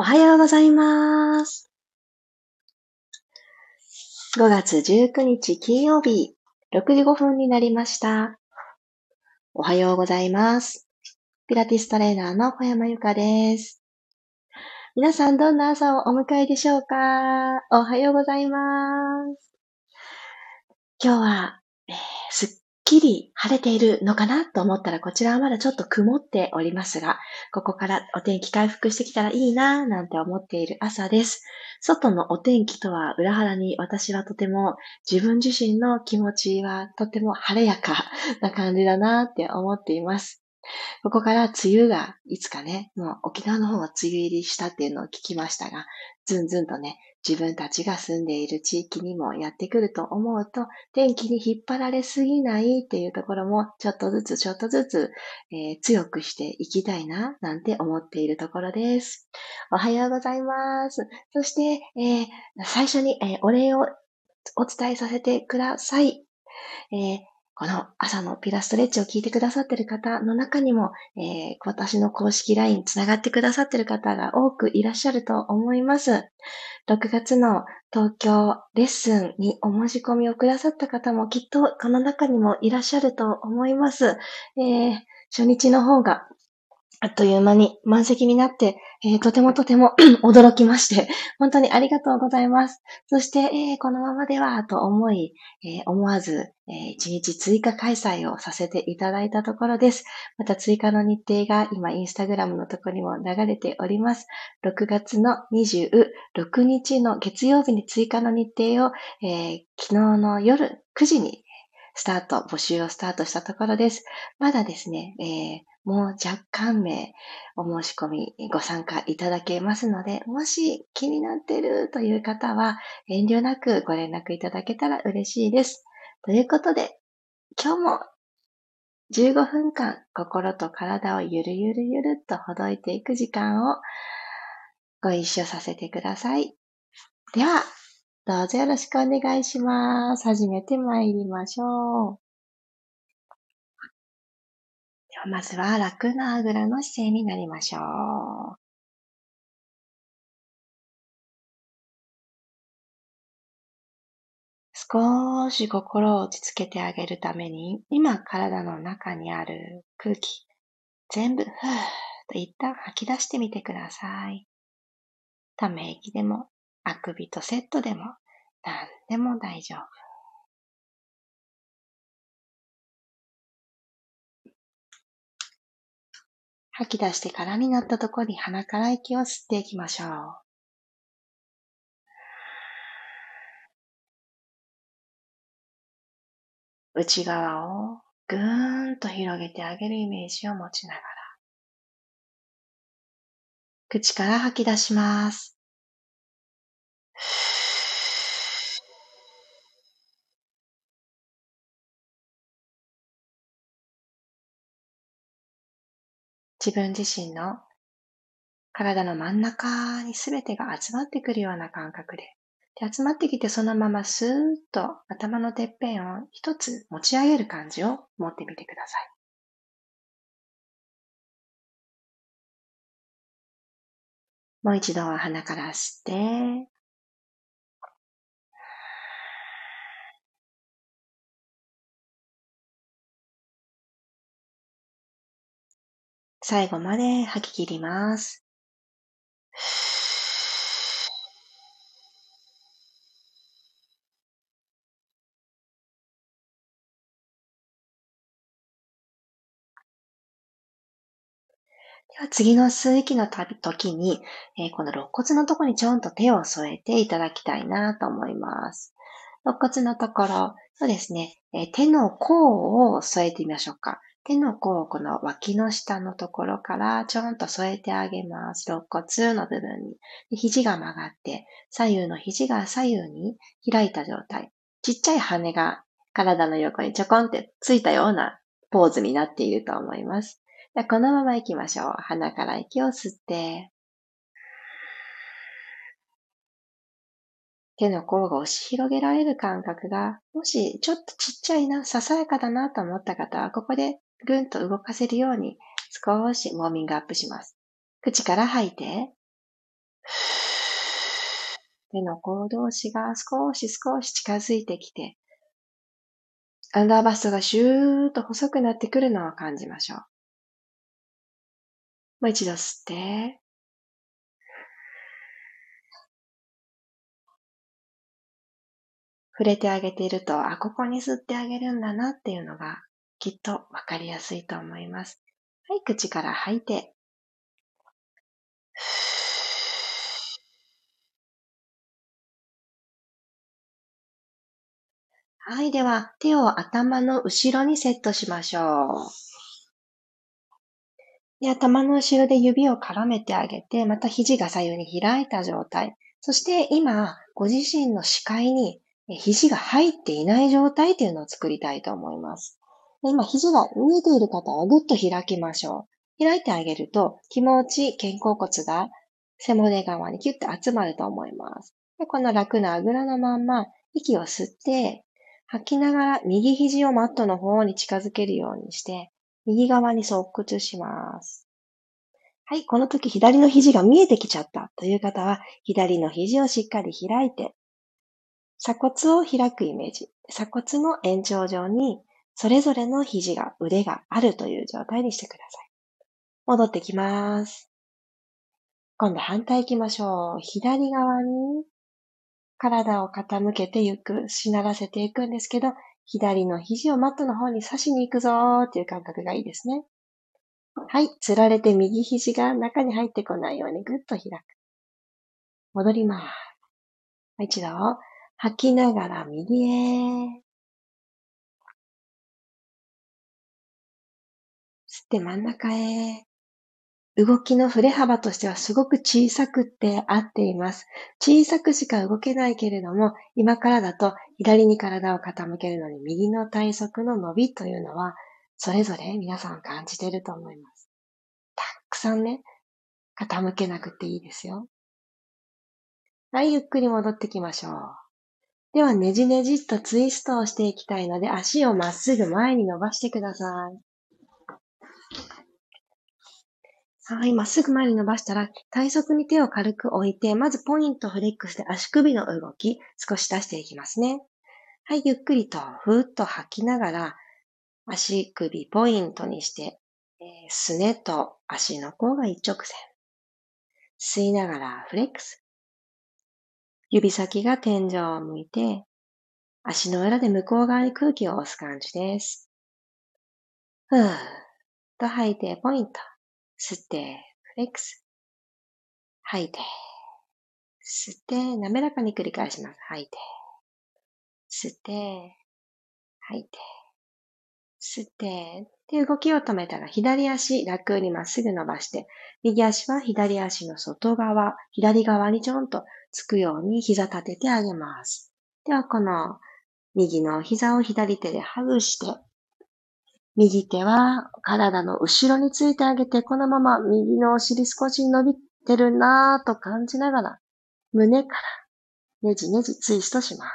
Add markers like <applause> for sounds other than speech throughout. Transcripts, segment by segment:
おはようございます。5月19日金曜日、6時5分になりました。おはようございます。ピラティストレーナーの小山由かです。皆さんどんな朝をお迎えでしょうか？おはようございます。今日は、えー、すっきり晴れているのかなと思ったら、こちらはまだちょっと曇っておりますが、ここからお天気回復してきたらいいなぁなんて思っている朝です。外のお天気とは裏腹に私はとても自分自身の気持ちはとても晴れやかな感じだなって思っています。ここから梅雨がいつかね、もう沖縄の方は梅雨入りしたっていうのを聞きましたが、ずんずんとね、自分たちが住んでいる地域にもやってくると思うと、天気に引っ張られすぎないっていうところも、ちょっとずつちょっとずつ、えー、強くしていきたいな、なんて思っているところです。おはようございます。そして、えー、最初に、えー、お礼をお伝えさせてください。えーこの朝のピラストレッチを聞いてくださってる方の中にも、えー、私の公式 LINE つながってくださってる方が多くいらっしゃると思います。6月の東京レッスンにお申し込みをくださった方もきっとこの中にもいらっしゃると思います。えー、初日の方があっという間に満席になって、えー、とてもとても <clears throat> 驚きまして、本当にありがとうございます。そして、えー、このままでは、と思い、えー、思わず、え1日追加開催をさせていただいたところです。また追加の日程が今、インスタグラムのところにも流れております。6月の26日の月曜日に追加の日程を、え昨日の夜9時にスタート、募集をスタートしたところです。まだですね、えーもう若干名お申し込みご参加いただけますので、もし気になってるという方は遠慮なくご連絡いただけたら嬉しいです。ということで、今日も15分間心と体をゆるゆるゆるっとほどいていく時間をご一緒させてください。では、どうぞよろしくお願いします。始めて参りましょう。まずは楽なあぐらの姿勢になりましょう。少し心を落ち着けてあげるために、今体の中にある空気、全部、ふーっと一旦吐き出してみてください。ため息でも、あくびとセットでも、何でも大丈夫。吐き出して空になったところに鼻から息を吸っていきましょう。内側をぐーんと広げてあげるイメージを持ちながら、口から吐き出します。自分自身の体の真ん中に全てが集まってくるような感覚で、で集まってきてそのままスーッと頭のてっぺんを一つ持ち上げる感じを持ってみてください。もう一度は鼻から吸って、最後まで吐き切ります。では次の吸う息の時に、えー、この肋骨のところにちょんと手を添えていただきたいなと思います。肋骨のところ、そうですね、えー、手の甲を添えてみましょうか。手の甲をこの脇の下のところからちょんと添えてあげます。肋骨の部分に。肘が曲がって、左右の肘が左右に開いた状態。ちっちゃい羽が体の横にちょこんってついたようなポーズになっていると思います。じゃこのまま行きましょう。鼻から息を吸って、手の甲が押し広げられる感覚が、もしちょっとちっちゃいな、ささやかだなと思った方は、ここでぐんと動かせるように少しウォーミングアップします。口から吐いて、手の甲同士が少し少し近づいてきて、アンダーバストがシューッと細くなってくるのを感じましょう。もう一度吸って、触れてあげていると、あ、ここに吸ってあげるんだなっていうのがきっとわかりやすいと思います。はい、口から吐いて。はい、では手を頭の後ろにセットしましょう。で頭の後ろで指を絡めてあげて、また肘が左右に開いた状態。そして今、ご自身の視界に肘が入っていない状態というのを作りたいと思います。今、肘が見えている方はぐっと開きましょう。開いてあげると気持ち肩甲骨が背骨側にキュッと集まると思います。でこの楽なあぐらのまんま息を吸って吐きながら右肘をマットの方に近づけるようにして右側に側屈します。はい、この時左の肘が見えてきちゃったという方は左の肘をしっかり開いて鎖骨を開くイメージ。鎖骨の延長上に、それぞれの肘が、腕があるという状態にしてください。戻ってきます。今度反対行きましょう。左側に体を傾けてゆく、しならせていくんですけど、左の肘をマットの方に刺しに行くぞーっていう感覚がいいですね。はい。つられて右肘が中に入ってこないようにぐっと開く。戻ります。一度、吐きながら右へ。って真ん中へ。動きの振れ幅としてはすごく小さくって合っています。小さくしか動けないけれども、今からだと左に体を傾けるのに右の体側の伸びというのは、それぞれ皆さん感じていると思います。たくさんね、傾けなくていいですよ。はい、ゆっくり戻ってきましょう。では、ねじねじっとツイストをしていきたいので、足をまっすぐ前に伸ばしてください。はい、まっすぐ前に伸ばしたら、体側に手を軽く置いて、まずポイントフレックスで足首の動き、少し出していきますね。はい、ゆっくりと、ふーっと吐きながら、足首ポイントにして、えー、すねと足の甲が一直線。吸いながらフレックス。指先が天井を向いて、足の裏で向こう側に空気を押す感じです。ふーっと吐いてポイント。吸って、フレックス。吐いて。吸って、滑らかに繰り返します。吐いて。吸って、吐いて。吸って、で、動きを止めたら左足楽にまっすぐ伸ばして、右足は左足の外側、左側にちょんとつくように膝立ててあげます。では、この右の膝を左手で外して、右手は体の後ろについてあげて、このまま右のお尻少し伸びてるなぁと感じながら、胸からねじねじツイストします。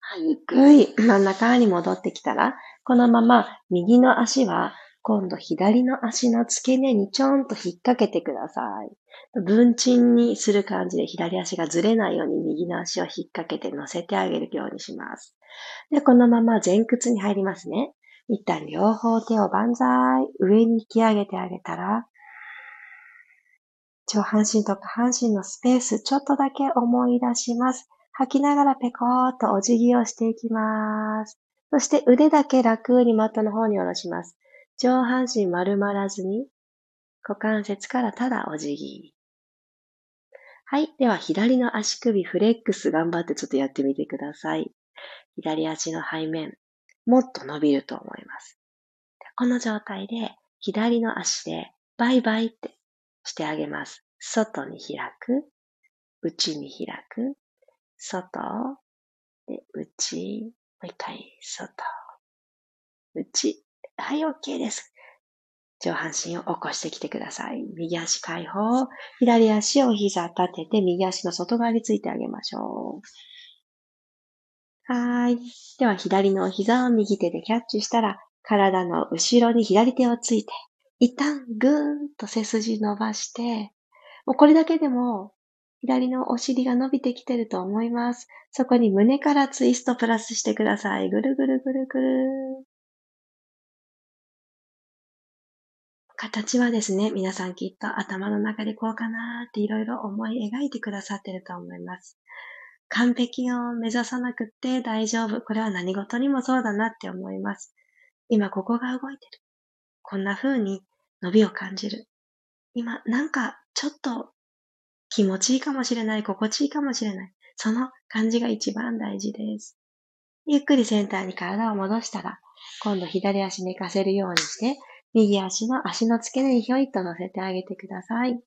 はい、ゆっくり真ん中に戻ってきたら、このまま右の足は今度左の足の付け根にちょんと引っ掛けてください。文鎮にする感じで左足がずれないように右の足を引っ掛けて乗せてあげるようにします。で、このまま前屈に入りますね。一旦両方手を万歳、上に引き上げてあげたら、上半身と下半身のスペース、ちょっとだけ思い出します。吐きながらペコーっとお辞儀をしていきます。そして腕だけ楽にマットの方に下ろします。上半身丸まらずに、股関節からただお辞儀。はい。では、左の足首フレックス頑張ってちょっとやってみてください。左足の背面、もっと伸びると思います。この状態で、左の足でバイバイってしてあげます。外に開く、内に開く、外、で、内、もう一回、外、内、はい、OK です。上半身を起こしてきてください。右足解放。左足を膝立てて、右足の外側についてあげましょう。はい。では、左の膝を右手でキャッチしたら、体の後ろに左手をついて、一旦ぐーんと背筋伸ばして、もうこれだけでも左のお尻が伸びてきてると思います。そこに胸からツイストプラスしてください。ぐるぐるぐるぐる。形はですね、皆さんきっと頭の中でこうかなっていろいろ思い描いてくださってると思います。完璧を目指さなくて大丈夫。これは何事にもそうだなって思います。今ここが動いてる。こんな風に伸びを感じる。今なんかちょっと気持ちいいかもしれない、心地いいかもしれない。その感じが一番大事です。ゆっくりセンターに体を戻したら、今度左足寝かせるようにして、右足の足の付け根にひょいっと乗せてあげてください。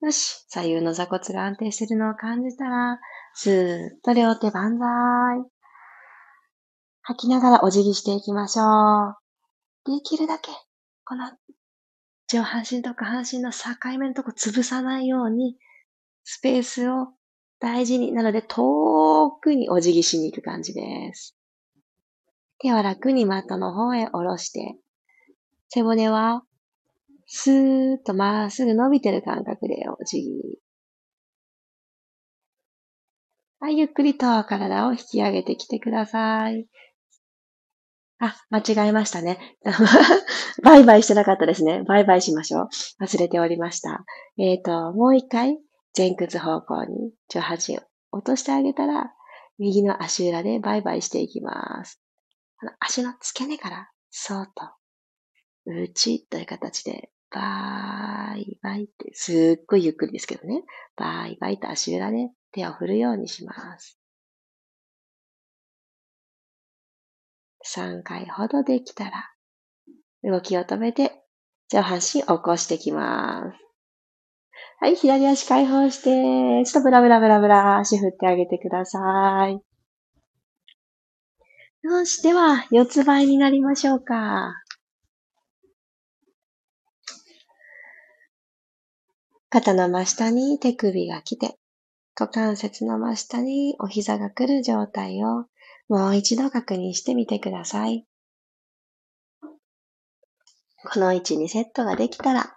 よし、左右の座骨が安定してるのを感じたら、スーッと両手万歳。吐きながらお辞儀していきましょう。できるだけ、この上半身と下半身の境目のとこ潰さないように、スペースを大事に、なので遠くにお辞儀しに行く感じです。手は楽にマットの方へ下ろして、背骨はスーッとまっすぐ伸びてる感覚でお辞儀。はい、ゆっくりと体を引き上げてきてください。あ、間違えましたね。<laughs> バイバイしてなかったですね。バイバイしましょう。忘れておりました。えっ、ー、と、もう一回、前屈方向に上半身を落としてあげたら、右の足裏でバイバイしていきます。足の付け根から、そっと、内という形で、バイバイって、すっごいゆっくりですけどね。バイバイと足裏で手を振るようにします。3回ほどできたら、動きを止めて、上半身起こしてきます。はい、左足解放して、ちょっとブラブラブラブラ足振ってあげてください。よし、では、四つ倍になりましょうか。肩の真下に手首が来て、股関節の真下にお膝が来る状態をもう一度確認してみてください。この位置にセットができたら、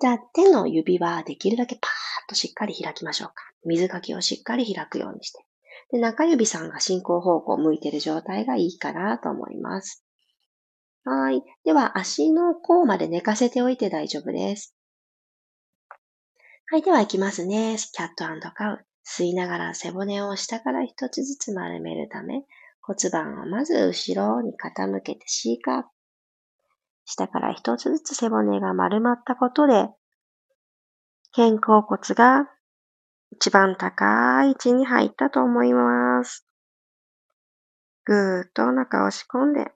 じゃあ手の指はできるだけパーッとしっかり開きましょうか。水かきをしっかり開くようにして。で中指さんが進行方向を向いてる状態がいいかなと思います。はい。では足の甲まで寝かせておいて大丈夫です。はい。では行きますね。キャットカウ。吸いながら背骨を下から一つずつ丸めるため、骨盤をまず後ろに傾けて C カーブ。下から一つずつ背骨が丸まったことで、肩甲骨が一番高い位置に入ったと思います。ぐーっとお腹を押し込んで、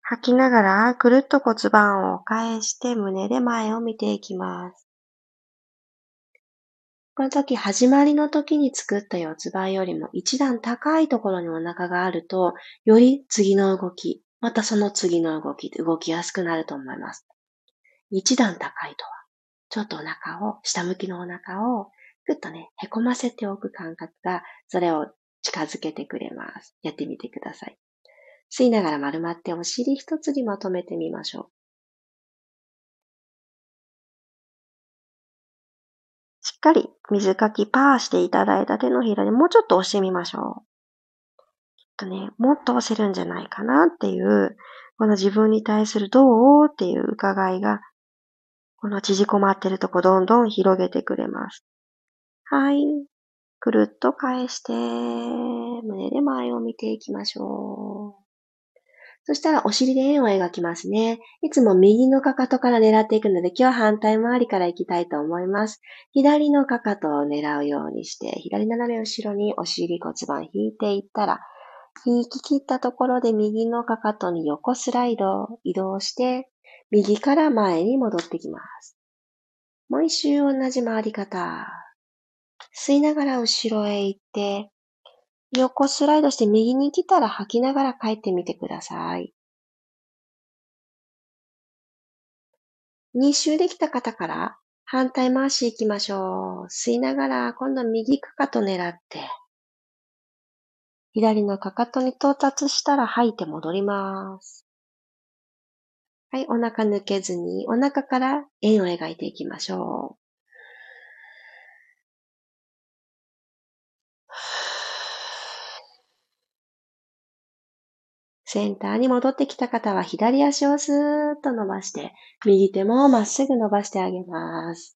吐きながらぐるっと骨盤を返して胸で前を見ていきます。この時、始まりの時に作った四つ倍よりも一段高いところにお腹があると、より次の動き、またその次の動き、動きやすくなると思います。一段高いとは、ちょっとお腹を、下向きのお腹を、ぐっとね、へこませておく感覚が、それを近づけてくれます。やってみてください。吸いながら丸まってお尻一つにまとめてみましょう。かり水かきパーしていただいた手のひらでもうちょっと押してみましょう。きっとね、もっと押せるんじゃないかなっていう、この自分に対するどうっていう伺いが、この縮こまってるとこどんどん広げてくれます。はい。くるっと返して、胸で前を見ていきましょう。そしたらお尻で円を描きますね。いつも右のかかとから狙っていくので、今日は反対回りから行きたいと思います。左のかかとを狙うようにして、左斜め後ろにお尻骨盤引いていったら、引き切ったところで右のかかとに横スライド、移動して、右から前に戻ってきます。もう一周同じ回り方。吸いながら後ろへ行って、横スライドして右に来たら吐きながら帰ってみてください。2周できた方から反対回し行きましょう。吸いながら今度右かかと狙って、左のかかとに到達したら吐いて戻ります。はい、お腹抜けずに、お腹から円を描いていきましょう。センターに戻ってきた方は左足をスーッと伸ばして、右手もまっすぐ伸ばしてあげます。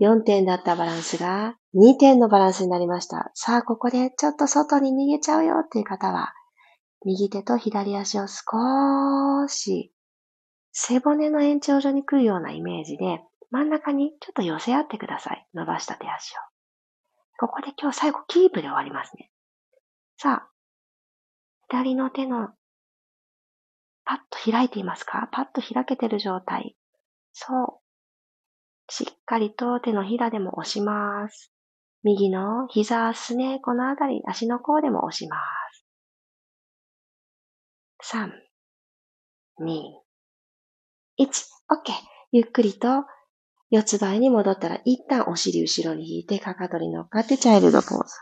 4点だったバランスが2点のバランスになりました。さあ、ここでちょっと外に逃げちゃうよっていう方は、右手と左足を少し背骨の延長上に来るようなイメージで、真ん中にちょっと寄せ合ってください。伸ばした手足を。ここで今日最後キープで終わりますね。さあ、左の手のパッと開いていますか？パッと開けてる状態。そう。しっかりと手のひらでも押します。右の膝、すね、このあたり、足の甲でも押します。3、2、1、OK。ゆっくりと四つ倍に戻ったら一旦お尻後ろに引いてかかとに乗っかってチャイルドポーズ。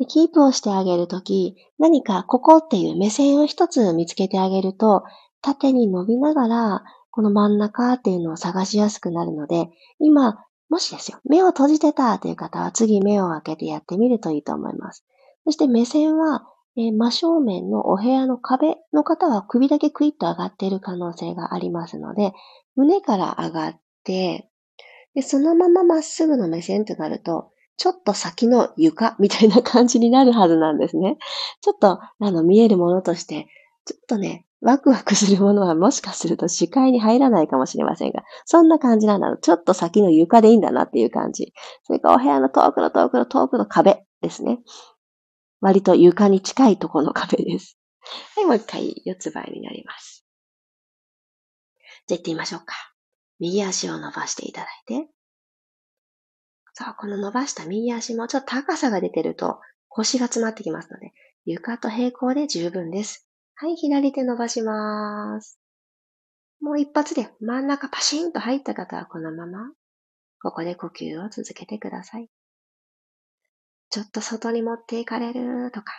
で、キープをしてあげるとき、何かここっていう目線を一つ見つけてあげると、縦に伸びながら、この真ん中っていうのを探しやすくなるので、今、もしですよ、目を閉じてたという方は次目を開けてやってみるといいと思います。そして目線は、えー、真正面のお部屋の壁の方は首だけクイッと上がっている可能性がありますので、胸から上がって、でそのまままっすぐの目線となると、ちょっと先の床みたいな感じになるはずなんですね。ちょっと、あの、見えるものとして、ちょっとね、ワクワクするものはもしかすると視界に入らないかもしれませんが、そんな感じなんだろう。ちょっと先の床でいいんだなっていう感じ。それかお部屋の遠くの遠くの遠くの壁ですね。割と床に近いとこの壁です。はい、もう一回四つ倍になります。じゃあ行ってみましょうか。右足を伸ばしていただいて、さあ、この伸ばした右足もちょっと高さが出てると腰が詰まってきますので、床と平行で十分です。はい、左手伸ばします。もう一発で真ん中パシンと入った方はこのまま、ここで呼吸を続けてください。ちょっと外に持っていかれるとか、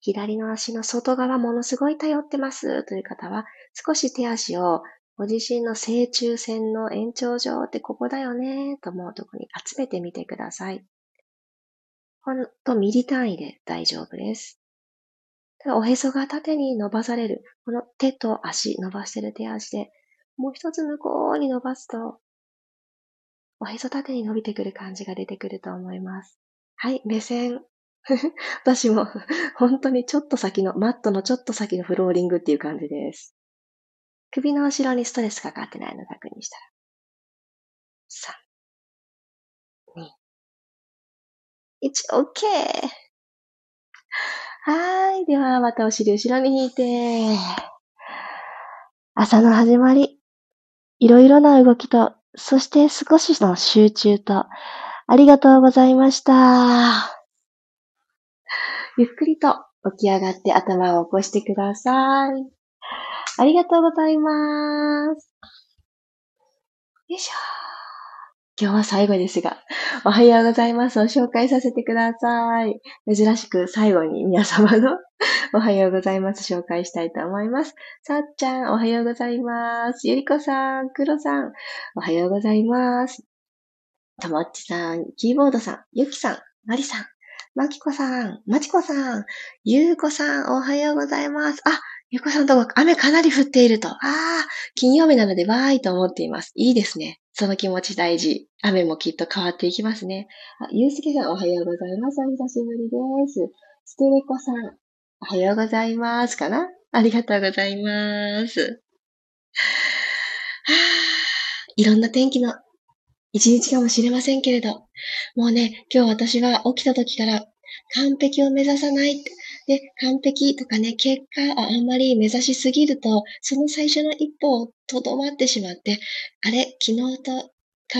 左の足の外側ものすごい頼ってますという方は、少し手足をご自身の正中線の延長上ってここだよねと思うとこに集めてみてください。ほんとミリ単位で大丈夫です。ただおへそが縦に伸ばされる、この手と足、伸ばしてる手足で、もう一つ向こうに伸ばすと、おへそ縦に伸びてくる感じが出てくると思います。はい、目線。<laughs> 私も本当にちょっと先の、マットのちょっと先のフローリングっていう感じです。首の後ろにストレスかかってないの確認したら。3、2、1、OK! はい。では、またお尻後ろに引いて、朝の始まり、いろいろな動きと、そして少しの集中と、ありがとうございました。ゆっくりと起き上がって頭を起こしてください。ありがとうございます。よいしょ。今日は最後ですが、おはようございますを紹介させてください。珍しく最後に皆様の <laughs> おはようございます紹介したいと思います。さっちゃん、おはようございます。ゆりこさん、くろさん、おはようございます。ともっちさん、キーボードさん、ゆきさん、まりさん、まきこさん、まちこさん、ゆうこさん、おはようございます。あ、ゆこさんとこ雨かなり降っていると。ああ、金曜日なのでわーいと思っています。いいですね。その気持ち大事。雨もきっと変わっていきますね。あ、ゆうすけさんおはようございます。お久しぶりです。ステレコさん、おはようございます。かな？ありがとうございます。はあ、いろんな天気の一日かもしれませんけれど、もうね、今日私は起きた時から完璧を目指さないで、完璧とかね、結果あんまり目指しすぎると、その最初の一歩をとどまってしまって、あれ、昨日と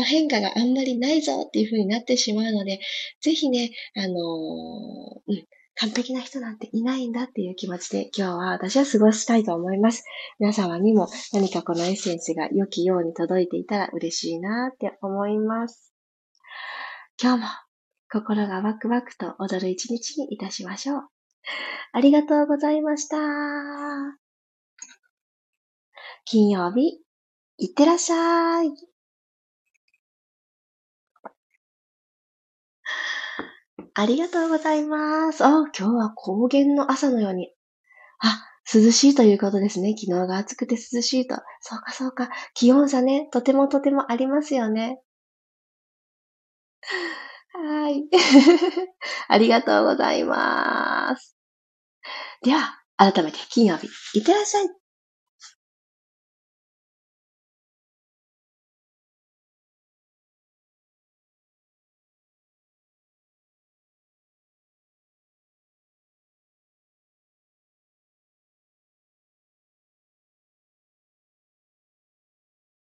変化があんまりないぞっていう風になってしまうので、ぜひね、あのー、うん、完璧な人なんていないんだっていう気持ちで今日は私は過ごしたいと思います。皆様にも何かこのエッセンスが良きように届いていたら嬉しいなって思います。今日も心がワクワクと踊る一日にいたしましょう。<laughs> ありがとうございました。金曜日、いってらっしゃい。ありがとうございます。あ、今日は高原の朝のように。あ、涼しいということですね。昨日が暑くて涼しいと。そうかそうか。気温差ね、とてもとてもありますよね。はい。<laughs> ありがとうございます。では、改めて金曜日、いってらっしゃい。